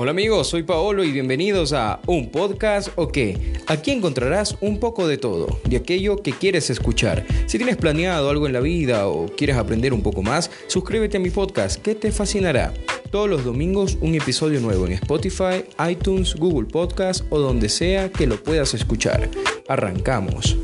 Hola amigos, soy Paolo y bienvenidos a Un Podcast o qué. Aquí encontrarás un poco de todo, de aquello que quieres escuchar. Si tienes planeado algo en la vida o quieres aprender un poco más, suscríbete a mi podcast que te fascinará. Todos los domingos un episodio nuevo en Spotify, iTunes, Google Podcast o donde sea que lo puedas escuchar. Arrancamos.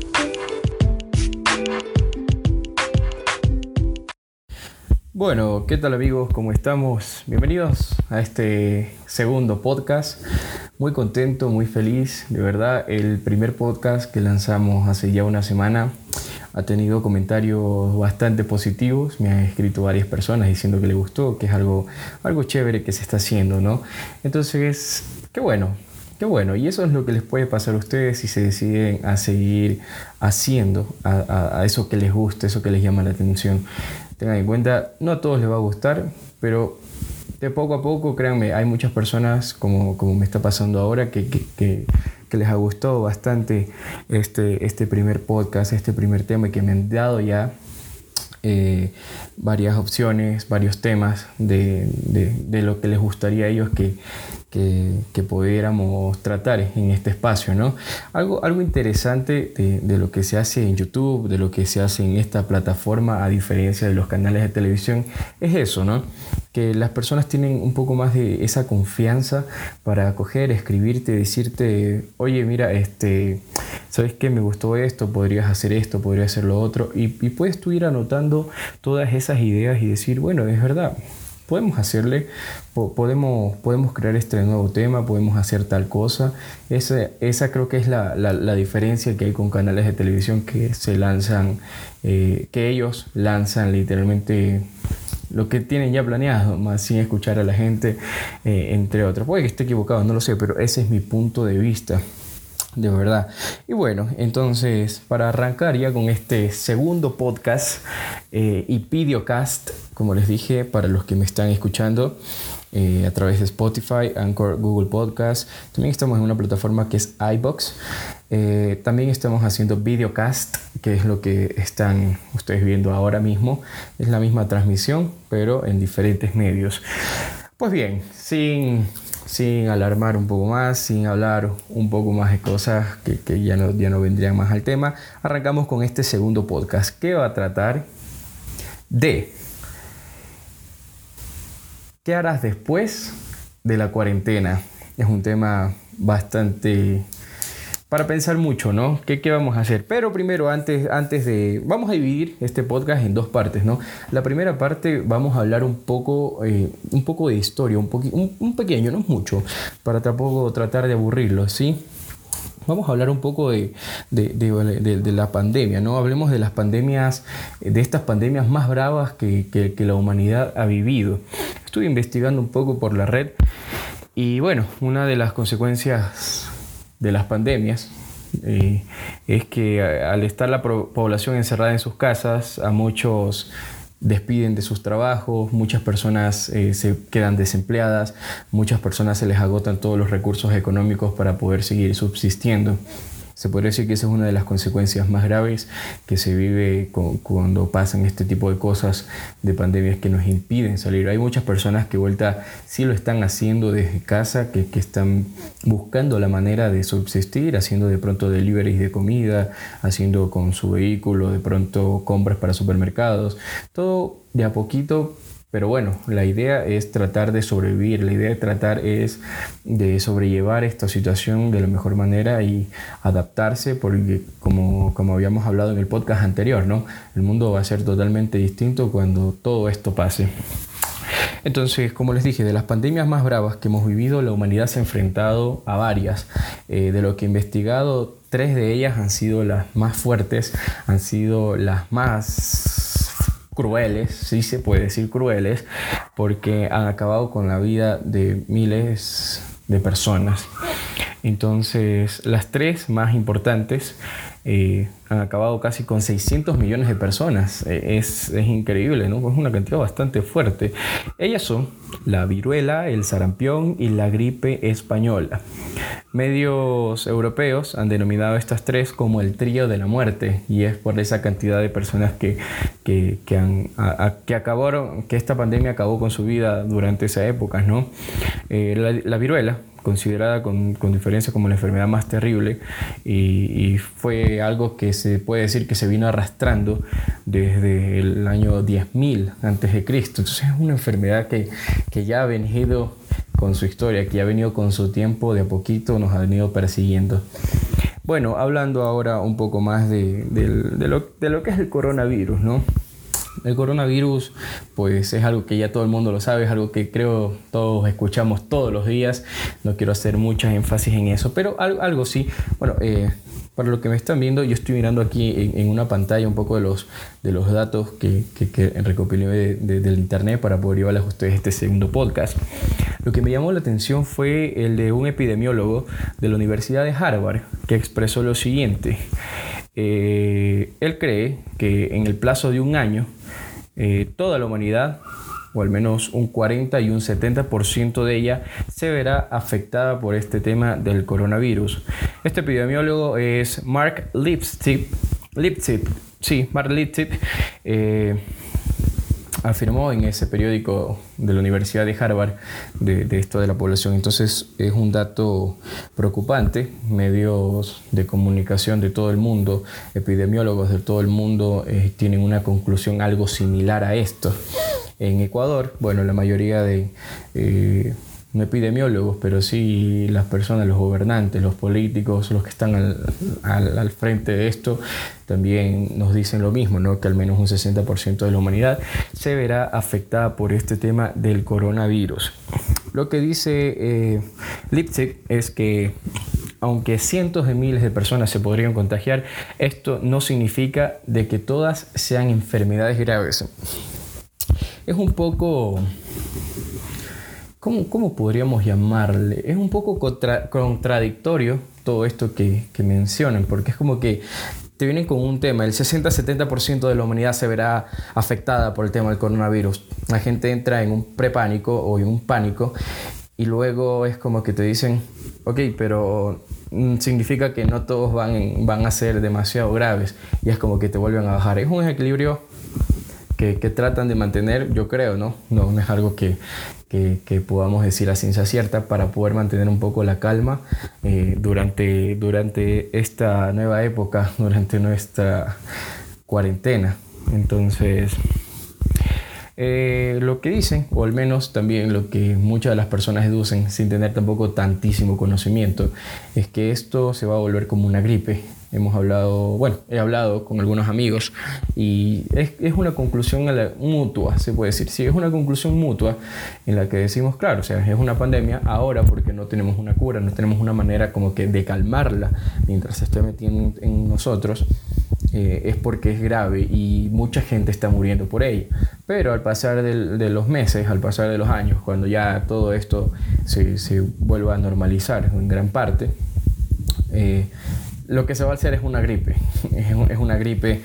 Bueno, ¿qué tal amigos? ¿Cómo estamos? Bienvenidos a este segundo podcast. Muy contento, muy feliz. De verdad, el primer podcast que lanzamos hace ya una semana ha tenido comentarios bastante positivos. Me han escrito varias personas diciendo que le gustó, que es algo, algo chévere que se está haciendo, ¿no? Entonces, qué bueno, Qué bueno, y eso es lo que les puede pasar a ustedes si se deciden a seguir haciendo a, a, eso que les gusta, eso que les llama la atención. Tengan en cuenta, no a todos les va a gustar, pero de poco a poco, créanme, hay muchas personas, como, como me está pasando ahora, que, que, que, les ha gustado bastante este, este primer podcast, este primer tema y que me han dado ya eh, varias opciones, varios temas de, de, de, lo que les gustaría a ellos que, que, pudiéramos tratar en este espacio. ¿no? Algo, algo interesante de, de, lo que se hace en YouTube, de lo que se hace en esta plataforma, a diferencia de los canales de televisión, es eso, ¿no? que las personas tienen un poco más de esa confianza para acoger, escribirte, decirte, oye, mira, este, ¿sabes qué? Me gustó esto, podrías hacer esto, podrías hacer lo otro, y, y puedes tú ir anotando todas esas ideas y decir, bueno, es verdad, podemos hacerle, podemos, podemos crear este nuevo tema, podemos hacer tal cosa. Esa, esa creo que es la, la, la, diferencia que hay con canales de televisión que se lanzan, eh, que ellos lanzan literalmente lo que tienen ya planeado, más sin escuchar a la gente, eh, entre otros. Puede que esté equivocado, no lo sé, pero ese es mi punto de vista. De verdad. Y bueno, entonces para arrancar ya con este segundo podcast eh, y videocast, como les dije, para los que me están escuchando eh, a través de Spotify, Anchor, Google Podcast, también estamos en una plataforma que es iBox. Eh, también estamos haciendo videocast, que es lo que están ustedes viendo ahora mismo. Es la misma transmisión, pero en diferentes medios. Pues bien, sin sin alarmar un poco más, sin hablar un poco más de cosas que, ya, no, ya no vendrían más al tema, arrancamos con este segundo podcast que va a tratar de qué harás después de la cuarentena. Es un tema bastante para pensar mucho, ¿no? ¿Qué, ¿Qué, vamos a hacer? Pero primero, antes, antes de... Vamos a dividir este podcast en dos partes, ¿no? La primera parte vamos a hablar un poco, eh, un poco de historia, un, pequeño, no mucho, para tampoco tratar de aburrirlo, ¿sí? Vamos a hablar un poco de, de, la pandemia, ¿no? Hablemos de las pandemias, de estas pandemias más bravas que, que, que la humanidad ha vivido. Estuve investigando un poco por la red y bueno, una de las consecuencias de las pandemias eh, es que al estar la población encerrada en sus casas, a muchos despiden de sus trabajos, muchas personas eh, se quedan desempleadas, muchas personas se les agotan todos los recursos económicos para poder seguir subsistiendo. Se podría decir que esa es una de las consecuencias más graves que se vive cuando pasan este tipo de cosas de pandemias que nos impiden salir. Hay muchas personas que vuelta sí lo están haciendo desde casa, que, que están buscando la manera de subsistir, haciendo de pronto deliveries de comida, haciendo con su vehículo de pronto compras para supermercados, todo de a poquito pero bueno, la idea es tratar de sobrevivir, la idea de tratar es de sobrellevar esta situación de la mejor manera y adaptarse, porque como, como habíamos hablado en el podcast anterior, ¿no? El mundo va a ser totalmente distinto cuando todo esto pase. Entonces, como les dije, de las pandemias más bravas que hemos vivido, la humanidad se ha enfrentado a varias. Eh, de lo que he investigado, tres de ellas han sido las más fuertes, han sido las más crueles, sí se puede decir crueles, porque han acabado con la vida de miles de personas. Entonces, las tres más importantes eh, han acabado casi con 600 millones de personas. Eh, es, es, increíble, ¿no? Es una cantidad bastante fuerte. Ellas son la viruela, el sarampión y la gripe española. Medios europeos han denominado estas tres como el trío de la muerte y es por esa cantidad de personas que, que, han, que acabaron, que esta pandemia acabó con su vida durante esa época, ¿no? Eh, la, viruela, considerada con, con, diferencia como la enfermedad más terrible y, fue algo que se puede decir que se vino arrastrando desde el año 10.000 antes de Cristo. Entonces es una enfermedad que, que ya ha venido con su historia, que ha venido con su tiempo, de a poquito nos ha venido persiguiendo. Bueno, hablando ahora un poco más de, lo, de lo que es el coronavirus, ¿no? El coronavirus, pues es algo que ya todo el mundo lo sabe, es algo que creo todos escuchamos todos los días. No quiero hacer muchas énfasis en eso, pero algo, algo sí. Bueno, eh, para lo que me están viendo, yo estoy mirando aquí en, una pantalla un poco de los, de los datos que, que, que recopilé del internet para poder llevarles a ustedes este segundo podcast. Lo que me llamó la atención fue el de un epidemiólogo de la Universidad de Harvard que expresó lo siguiente. Eh, él cree que en el plazo de un año eh, toda la humanidad o al menos un 40 y un 70% de ella se verá afectada por este tema del coronavirus. Este epidemiólogo es Mark Lipstick. Lipstick, sí, Mark Lipstick. Eh, afirmó en ese periódico de la Universidad de Harvard de, esto de la población. Entonces es un dato preocupante. Medios de comunicación de todo el mundo, epidemiólogos de todo el mundo eh, tienen una conclusión algo similar a esto. En Ecuador, bueno, la mayoría de... Eh, no epidemiólogos, pero sí las personas, los gobernantes, los políticos, los que están al, frente de esto, también nos dicen lo mismo, ¿no? que al menos un 60% de la humanidad se verá afectada por este tema del coronavirus. Lo que dice eh, Lipzig es que aunque cientos de miles de personas se podrían contagiar, esto no significa de que todas sean enfermedades graves. Es un poco ¿cómo, podríamos llamarle? Es un poco contradictorio todo esto que, mencionan, porque es como que te vienen con un tema, el 60-70% de la humanidad se verá afectada por el tema del coronavirus. La gente entra en un prepánico o en un pánico y luego es como que te dicen, ok, pero mm, significa que no todos van, van a ser demasiado graves y es como que te vuelven a bajar. Es un equilibrio que, que, tratan de mantener, yo creo, ¿no? No, no es algo que, que, podamos decir a ciencia cierta para poder mantener un poco la calma eh, durante, durante esta nueva época, durante nuestra cuarentena. Entonces, eh, lo que dicen, o al menos también lo que muchas de las personas deducen sin tener tampoco tantísimo conocimiento, es que esto se va a volver como una gripe. Hemos hablado, bueno, he hablado con algunos amigos y es, una conclusión mutua, se puede decir. Sí, es una conclusión mutua en la que decimos, claro, o sea, es una pandemia ahora porque no tenemos una cura, no tenemos una manera como que de calmarla mientras se esté metiendo en nosotros. Eh, es porque es grave y mucha gente está muriendo por ello. Pero al pasar de, los meses, al pasar de los años, cuando ya todo esto se, se vuelva a normalizar en gran parte, eh, lo que se va a hacer es una gripe. Es, una gripe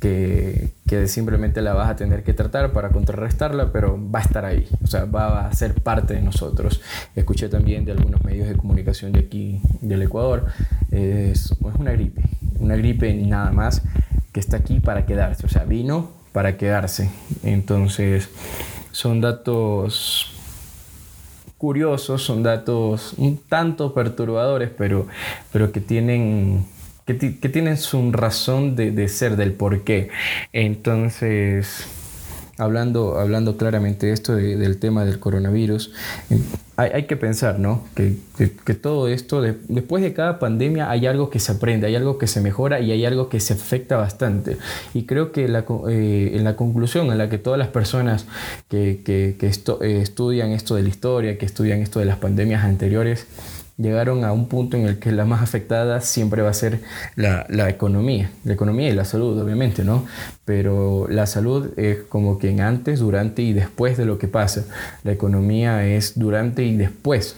que, que, simplemente la vas a tener que tratar para contrarrestarla, pero va a estar ahí, o sea, va a ser parte de nosotros. Escuché también de algunos medios de comunicación de aquí, del Ecuador, es, es una gripe, una gripe nada más que está aquí para quedarse, o sea, vino para quedarse. Entonces, son datos curiosos, son datos un tanto perturbadores, pero, pero que tienen que, tienen su razón de, de, ser, del por qué. Entonces, hablando, hablando claramente de esto del tema del coronavirus, hay, que pensar, ¿no? Que, todo esto, después de cada pandemia, hay algo que se aprende, hay algo que se mejora y hay algo que se afecta bastante. Y creo que la, eh, en la conclusión en la que todas las personas que, eh, estudian esto de la historia, que estudian esto de las pandemias anteriores, llegaron a un punto en el que la más afectada siempre va a ser la, la, economía, la economía y la salud, obviamente, ¿no? Pero la salud es como que en antes, durante y después de lo que pasa. La economía es durante y después.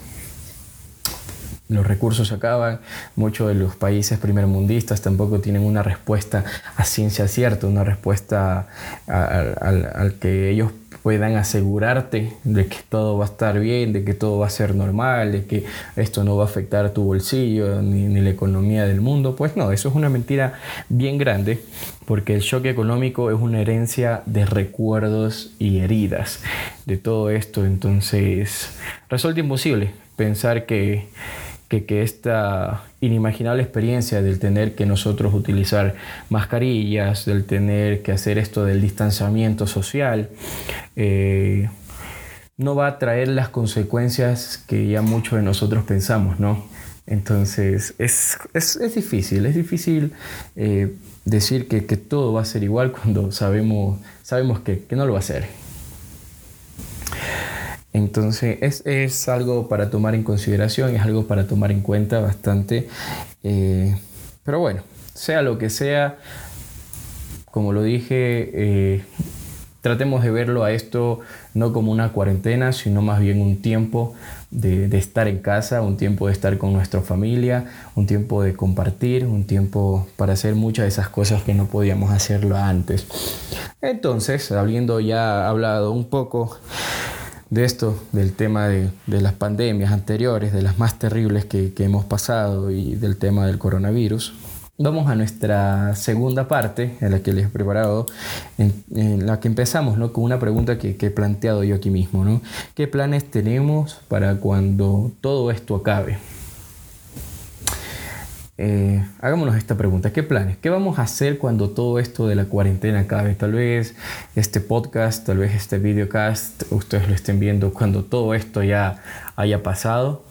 Los recursos acaban, muchos de los países primermundistas tampoco tienen una respuesta a ciencia cierta, una respuesta al, al que ellos puedan asegurarte de que todo va a estar bien, de que todo va a ser normal, de que esto no va a afectar tu bolsillo ni, ni la economía del mundo. Pues no, eso es una mentira bien grande porque el shock económico es una herencia de recuerdos y heridas de todo esto. Entonces resulta imposible pensar que que, esta inimaginable experiencia del tener que nosotros utilizar mascarillas, del tener que hacer esto del distanciamiento social, eh, no va a traer las consecuencias que ya muchos de nosotros pensamos, ¿no? Entonces es, difícil, es difícil eh, decir que, todo va a ser igual cuando sabemos, sabemos que, que no lo va a ser. Entonces es, algo para tomar en consideración, es algo para tomar en cuenta bastante. Eh, pero bueno, sea lo que sea, como lo dije, eh, tratemos de verlo a esto no como una cuarentena, sino más bien un tiempo de, de, estar en casa, un tiempo de estar con nuestra familia, un tiempo de compartir, un tiempo para hacer muchas de esas cosas que no podíamos hacerlo antes. Entonces, habiendo ya hablado un poco de esto, del tema de, las pandemias anteriores, de las más terribles que, hemos pasado y del tema del coronavirus, vamos a nuestra segunda parte, en la que les he preparado, en, la que empezamos ¿no? con una pregunta que, que, he planteado yo aquí mismo. ¿no? ¿Qué planes tenemos para cuando todo esto acabe? Eh, hagámonos esta pregunta, ¿qué planes? ¿Qué vamos a hacer cuando todo esto de la cuarentena acabe? Tal vez este podcast, tal vez este videocast, ustedes lo estén viendo cuando todo esto ya haya pasado.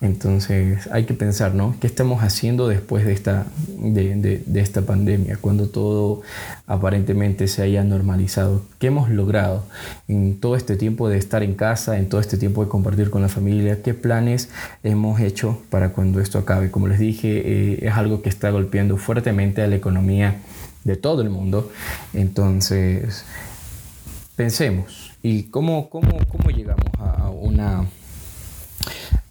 Entonces hay que pensar, ¿no? ¿Qué estamos haciendo después de esta, de, esta pandemia? Cuando todo aparentemente se haya normalizado. ¿Qué hemos logrado en todo este tiempo de estar en casa, en todo este tiempo de compartir con la familia? ¿Qué planes hemos hecho para cuando esto acabe? Como les dije, eh, es algo que está golpeando fuertemente a la economía de todo el mundo. Entonces, pensemos. ¿Y cómo, cómo, cómo llegamos a una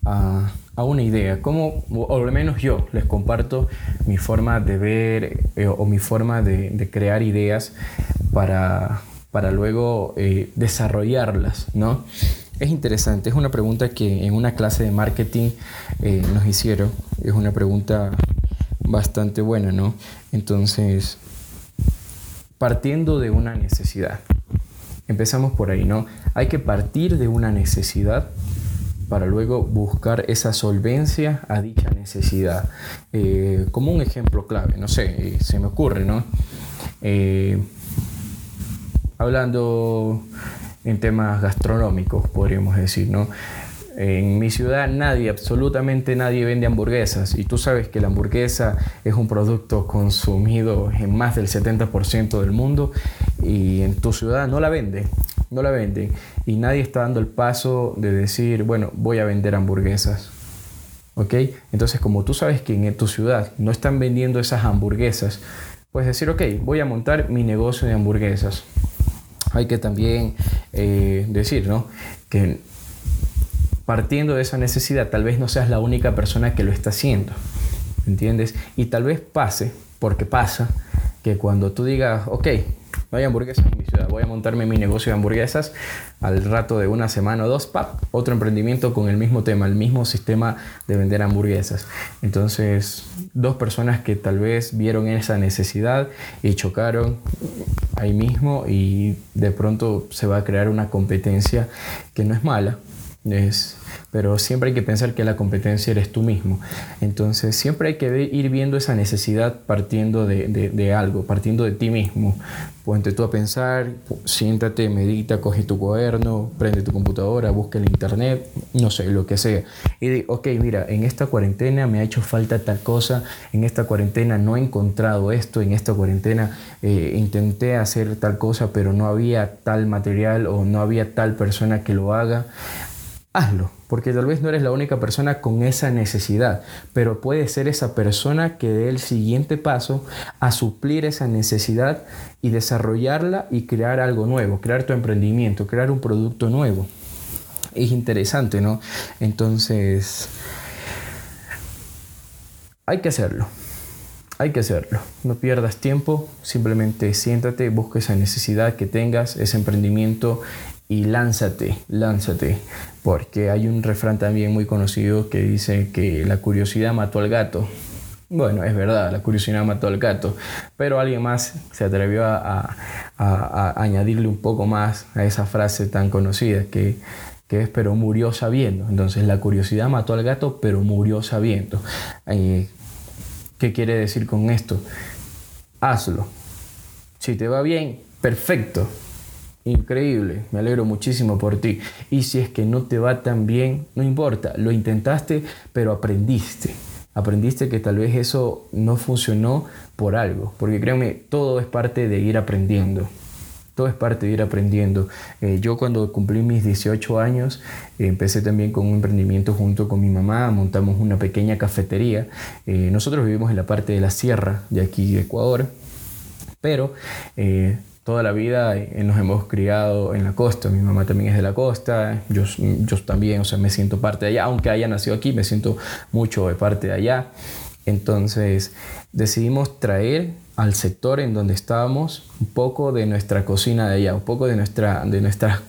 a, una idea, como, o al menos yo les comparto mi forma de ver eh, o mi forma de, crear ideas para, para luego eh, desarrollarlas, ¿no? Es interesante, es una pregunta que en una clase de marketing eh, nos hicieron, es una pregunta bastante buena, ¿no? Entonces, partiendo de una necesidad, empezamos por ahí, ¿no? Hay que partir de una necesidad para luego buscar esa solvencia a dicha necesidad. Eh, como un ejemplo clave, no sé, eh, se me ocurre, ¿no? Eh, hablando en temas gastronómicos, podríamos decir, ¿no? En mi ciudad nadie, absolutamente nadie vende hamburguesas y tú sabes que la hamburguesa es un producto consumido en más del 70% del mundo y en tu ciudad no la venden no la venden y nadie está dando el paso de decir, bueno, voy a vender hamburguesas. ¿Ok? Entonces, como tú sabes que en tu ciudad no están vendiendo esas hamburguesas, puedes decir, ok, voy a montar mi negocio de hamburguesas. Hay que también eh, decir, ¿no? Que partiendo de esa necesidad, tal vez no seas la única persona que lo está haciendo. ¿Entiendes? Y tal vez pase, porque pasa, que cuando tú digas, ok, no hay hamburguesas en mi ciudad, voy a montarme mi negocio de hamburguesas, al rato de una semana o dos, ¡pap! otro emprendimiento con el mismo tema, el mismo sistema de vender hamburguesas. Entonces, dos personas que tal vez vieron esa necesidad y chocaron ahí mismo y de pronto se va a crear una competencia que no es mala, es pero siempre hay que pensar que la competencia eres tú mismo. Entonces siempre hay que ir viendo esa necesidad partiendo de, algo, partiendo de ti mismo. Ponte tú a pensar, siéntate, medita, coge tu cuaderno, prende tu computadora, busca el internet, no sé, lo que sea. Y di, ok, mira, en esta cuarentena me ha hecho falta tal cosa, en esta cuarentena no he encontrado esto, en esta cuarentena eh, intenté hacer tal cosa, pero no había tal material o no había tal persona que lo haga hazlo, porque tal vez no eres la única persona con esa necesidad, pero puede ser esa persona que dé el siguiente paso a suplir esa necesidad y desarrollarla y crear algo nuevo, crear tu emprendimiento, crear un producto nuevo. Es interesante, ¿no? Entonces, hay que hacerlo. Hay que hacerlo. No pierdas tiempo, simplemente siéntate, busca esa necesidad que tengas, ese emprendimiento y lánzate, lánzate, porque hay un refrán también muy conocido que dice que la curiosidad mató al gato. Bueno, es verdad, la curiosidad mató al gato, pero alguien más se atrevió a, añadirle un poco más a esa frase tan conocida que, que, es pero murió sabiendo. Entonces la curiosidad mató al gato, pero murió sabiendo. Eh, ¿Qué quiere decir con esto? Hazlo. Si te va bien, perfecto. Increíble, me alegro muchísimo por ti. Y si es que no te va tan bien, no importa, lo intentaste, pero aprendiste. Aprendiste que tal vez eso no funcionó por algo, porque créanme, todo es parte de ir aprendiendo. Todo es parte de ir aprendiendo. Eh, yo cuando cumplí mis 18 años, empecé también con un emprendimiento junto con mi mamá, montamos una pequeña cafetería. Eh, nosotros vivimos en la parte de la sierra de aquí de Ecuador, pero eh, toda la vida nos hemos criado en la costa. Mi mamá también es de la costa, yo, yo también, o sea, me siento parte de allá, aunque haya nacido aquí, me siento mucho de parte de allá. Entonces decidimos traer al sector en donde estábamos un poco de nuestra cocina de allá, un poco de, nuestra, de nuestras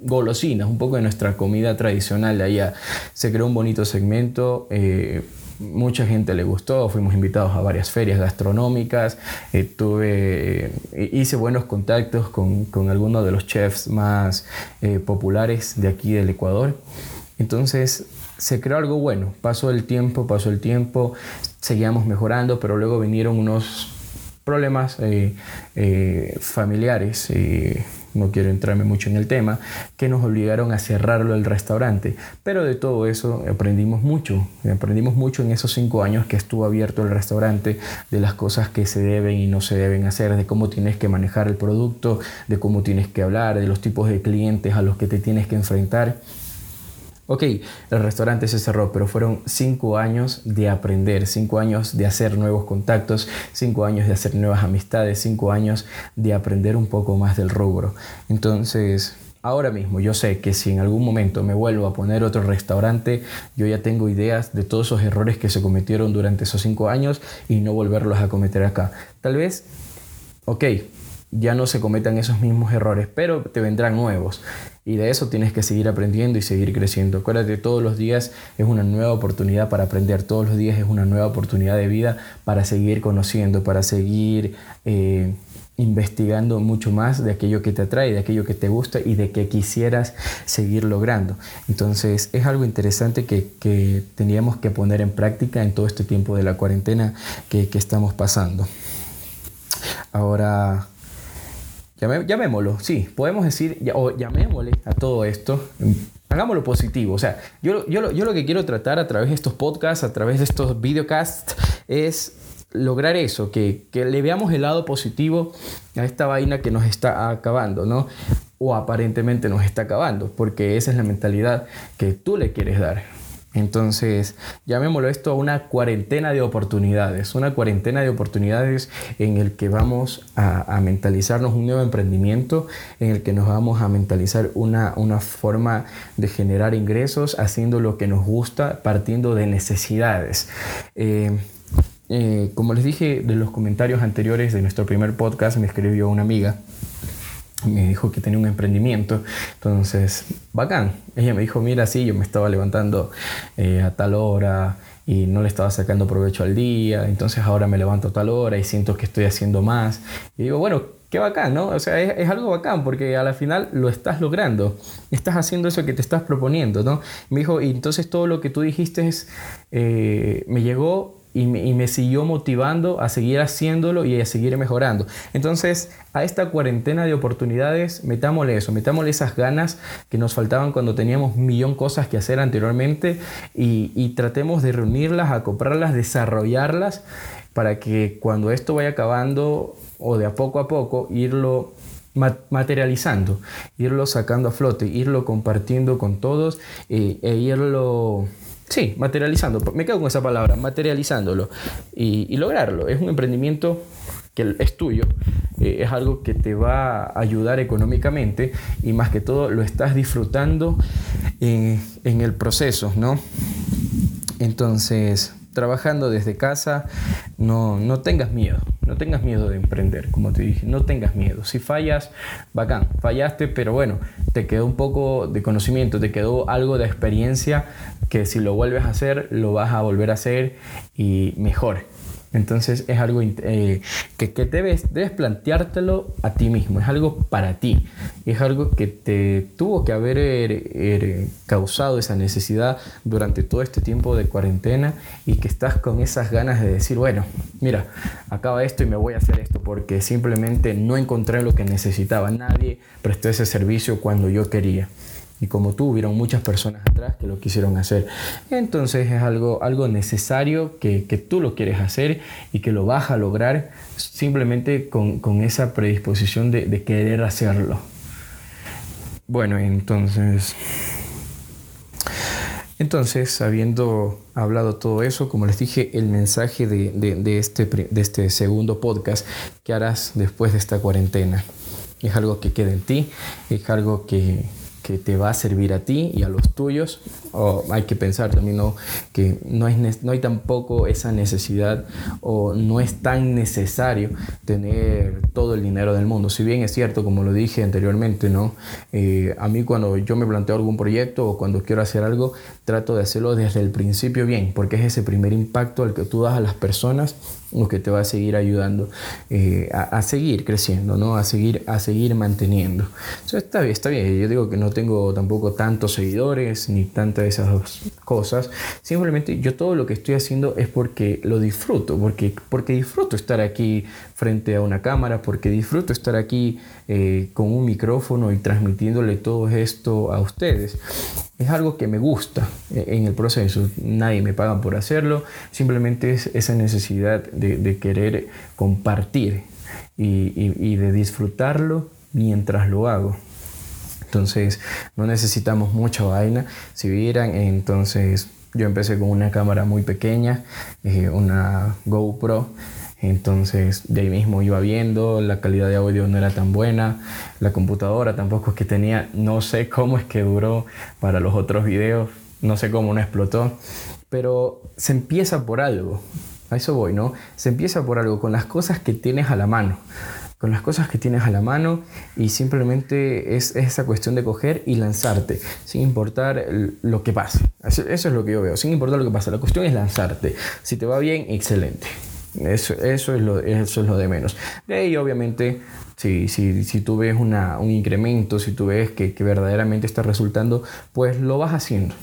golosinas, un poco de nuestra comida tradicional de allá. Se creó un bonito segmento. Eh, mucha gente le gustó, fuimos invitados a varias ferias gastronómicas, eh, tuve, eh, hice buenos contactos con, con, algunos de los chefs más eh, populares de aquí del Ecuador. Entonces se creó algo bueno, pasó el tiempo, pasó el tiempo, seguíamos mejorando, pero luego vinieron unos problemas familiares no quiero entrarme mucho en el tema, que nos obligaron a cerrarlo el restaurante. Pero de todo eso aprendimos mucho, aprendimos mucho en esos cinco años que estuvo abierto el restaurante, de las cosas que se deben y no se deben hacer, de cómo tienes que manejar el producto, de cómo tienes que hablar, de los tipos de clientes a los que te tienes que enfrentar. Ok, el restaurante se cerró, pero fueron cinco años de aprender, cinco años de hacer nuevos contactos, cinco años de hacer nuevas amistades, cinco años de aprender un poco más del rubro. Entonces, ahora mismo yo sé que si en algún momento me vuelvo a poner otro restaurante, yo ya tengo ideas de todos esos errores que se cometieron durante esos cinco años y no volverlos a cometer acá. Tal vez, ok, ya no se cometan esos mismos errores, pero te vendrán nuevos. Y de eso tienes que seguir aprendiendo y seguir creciendo. Acuérdate, todos los días es una nueva oportunidad para aprender, todos los días es una nueva oportunidad de vida para seguir conociendo, para seguir eh, investigando mucho más de aquello que te atrae, de aquello que te gusta y de que quisieras seguir logrando. Entonces es algo interesante que, teníamos que poner en práctica en todo este tiempo de la cuarentena que, que estamos pasando. Ahora, llamémoslo, sí, podemos decir, o llamémosle a todo esto, hagámoslo positivo. O sea, yo, yo, yo lo que quiero tratar a través de estos podcasts, a través de estos videocasts, es lograr eso, que, que le veamos el lado positivo a esta vaina que nos está acabando, ¿no? O aparentemente nos está acabando, porque esa es la mentalidad que tú le quieres dar. Entonces, llamémoslo esto una cuarentena de oportunidades, una cuarentena de oportunidades en el que vamos a, mentalizarnos un nuevo emprendimiento, en el que nos vamos a mentalizar una, forma de generar ingresos haciendo lo que nos gusta, partiendo de necesidades. Eh, eh, como les dije de los comentarios anteriores de nuestro primer podcast, me escribió una amiga me dijo que tenía un emprendimiento. Entonces, bacán. Ella me dijo, mira, sí, yo me estaba levantando eh, a tal hora y no le estaba sacando provecho al día, entonces ahora me levanto a tal hora y siento que estoy haciendo más. Y digo, bueno, qué bacán, ¿no? O sea, es, algo bacán porque a la final lo estás logrando, estás haciendo eso que te estás proponiendo, ¿no? Me dijo, y entonces todo lo que tú dijiste eh, me llegó y me, siguió motivando a seguir haciéndolo y a seguir mejorando. Entonces, a esta cuarentena de oportunidades, metámosle eso, metámosle esas ganas que nos faltaban cuando teníamos un millón cosas que hacer anteriormente y, tratemos de reunirlas, acoplarlas, desarrollarlas para que cuando esto vaya acabando o de a poco a poco irlo materializando, irlo sacando a flote, irlo compartiendo con todos eh, e irlo Sí, materializando. Me quedo con esa palabra, materializándolo y, lograrlo. Es un emprendimiento que es tuyo, eh, es algo que te va a ayudar económicamente y más que todo lo estás disfrutando en, en el proceso, ¿no? Entonces, trabajando desde casa, no, no tengas miedo, no tengas miedo de emprender, como te dije, no tengas miedo. Si fallas, bacán, fallaste, pero bueno, te quedó un poco de conocimiento, te quedó algo de experiencia que si lo vuelves a hacer, lo vas a volver a hacer y mejor. Entonces es algo eh, que, debes, debes planteártelo a ti mismo, es algo para ti, es algo que te tuvo que haber er, er, causado esa necesidad durante todo este tiempo de cuarentena y que estás con esas ganas de decir, bueno, mira, acaba esto y me voy a hacer esto porque simplemente no encontré lo que necesitaba, nadie prestó ese servicio cuando yo quería. Y como tú, hubieron muchas personas atrás que lo quisieron hacer. Entonces es algo, algo necesario que, que tú lo quieres hacer y que lo vas a lograr simplemente con, con esa predisposición de, de, querer hacerlo. Bueno, entonces... Entonces, habiendo hablado todo eso, como les dije, el mensaje de, de, este, de este segundo podcast que harás después de esta cuarentena. Es algo que queda en ti, es algo que, que te va a servir a ti y a los tuyos. O hay que pensar también que no, es, no hay tampoco esa necesidad o no es tan necesario tener todo el dinero del mundo. Si bien es cierto, como lo dije anteriormente, ¿no? Eh, a mí cuando yo me planteo algún proyecto o cuando quiero hacer algo, trato de hacerlo desde el principio bien, porque es ese primer impacto al que tú das a las personas lo que te va a seguir ayudando eh, a, seguir creciendo, ¿no? A seguir, a seguir manteniendo. Eso está bien, está bien. Yo digo que no tengo tampoco tantos seguidores ni tantas de esas cosas. Simplemente yo todo lo que estoy haciendo es porque lo disfruto, porque, porque disfruto estar aquí frente a una cámara, porque disfruto estar aquí eh, con un micrófono y transmitiéndole todo esto a ustedes. Es algo que me gusta eh, en el proceso, nadie me paga por hacerlo, simplemente es esa necesidad de, querer compartir y, de disfrutarlo mientras lo hago. Entonces no necesitamos mucha vaina. Si vieran, entonces yo empecé con una cámara muy pequeña, eh, una GoPro entonces de ahí mismo iba viendo, la calidad de audio no era tan buena, la computadora tampoco es que tenía, no sé cómo es que duró para los otros videos, no sé cómo no explotó, pero se empieza por algo, a eso voy, ¿no? Se empieza por algo, con las cosas que tienes a la mano, con las cosas que tienes a la mano y simplemente es, esa cuestión de coger y lanzarte, sin importar lo que pase. Eso, es lo que yo veo, sin importar lo que pase, la cuestión es lanzarte. Si te va bien, excelente. Eso, eso, es lo, eso es lo de menos. De ahí, obviamente, si, si, si tú ves una, un incremento, si tú ves que, que, verdaderamente está resultando, pues lo vas haciendo.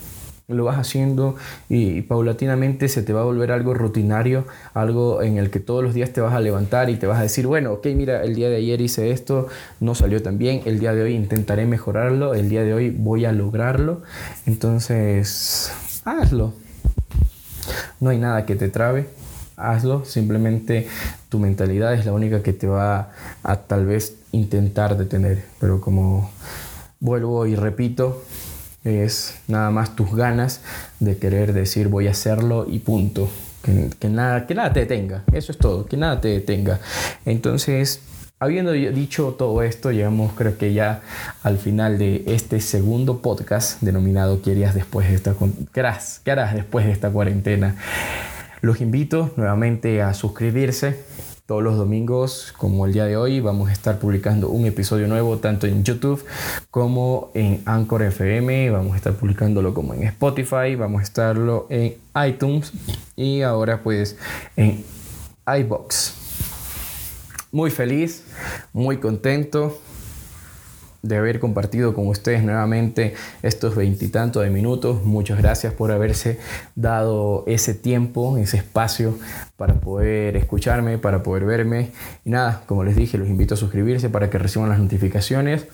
Lo vas haciendo y, paulatinamente se te va a volver algo rutinario, algo en el que todos los días te vas a levantar y te vas a decir, bueno, ok, mira, el día de ayer hice esto, no salió tan bien, el día de hoy intentaré mejorarlo, el día de hoy voy a lograrlo. Entonces, hazlo. No hay nada que te trabe hazlo, simplemente tu mentalidad es la única que te va a, tal vez intentar detener, pero como vuelvo y repito, es nada más tus ganas de querer decir voy a hacerlo y punto. Que, nada, que nada te detenga, eso es todo, que nada te detenga. Entonces, habiendo dicho todo esto, llegamos creo que ya al final de este segundo podcast denominado ¿Qué después de esta, qué harás, qué harás después de esta cuarentena? Los invito nuevamente a suscribirse. Todos los domingos, como el día de hoy, vamos a estar publicando un episodio nuevo tanto en YouTube como en Anchor FM. Vamos a estar publicándolo como en Spotify, vamos a estarlo en iTunes y ahora pues en iBox. Muy feliz, muy contento de haber compartido con ustedes nuevamente estos veintitantos de minutos. Muchas gracias por haberse dado ese tiempo, ese espacio para poder escucharme, para poder verme. Y nada, como les dije, los invito a suscribirse para que reciban las notificaciones.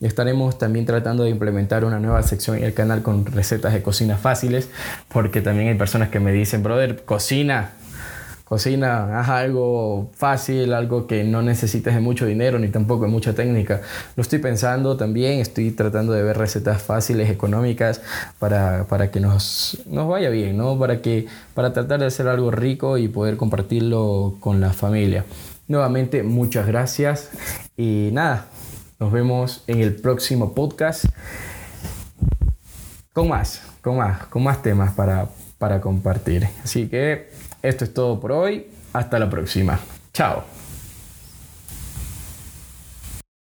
Estaremos también tratando de implementar una nueva sección en el canal con recetas de cocina fáciles, porque también hay personas que me dicen, brother, cocina, Cocina, haz algo fácil, algo que no necesites de mucho dinero ni tampoco de mucha técnica. Lo estoy pensando también, estoy tratando de ver recetas fáciles, económicas, para, para que nos, nos vaya bien, ¿no? Para, que, para tratar de hacer algo rico y poder compartirlo con la familia. Nuevamente, muchas gracias y nada, nos vemos en el próximo podcast con más, con más, con más temas para para compartir. Así que esto es todo por hoy. Hasta la próxima. Chao.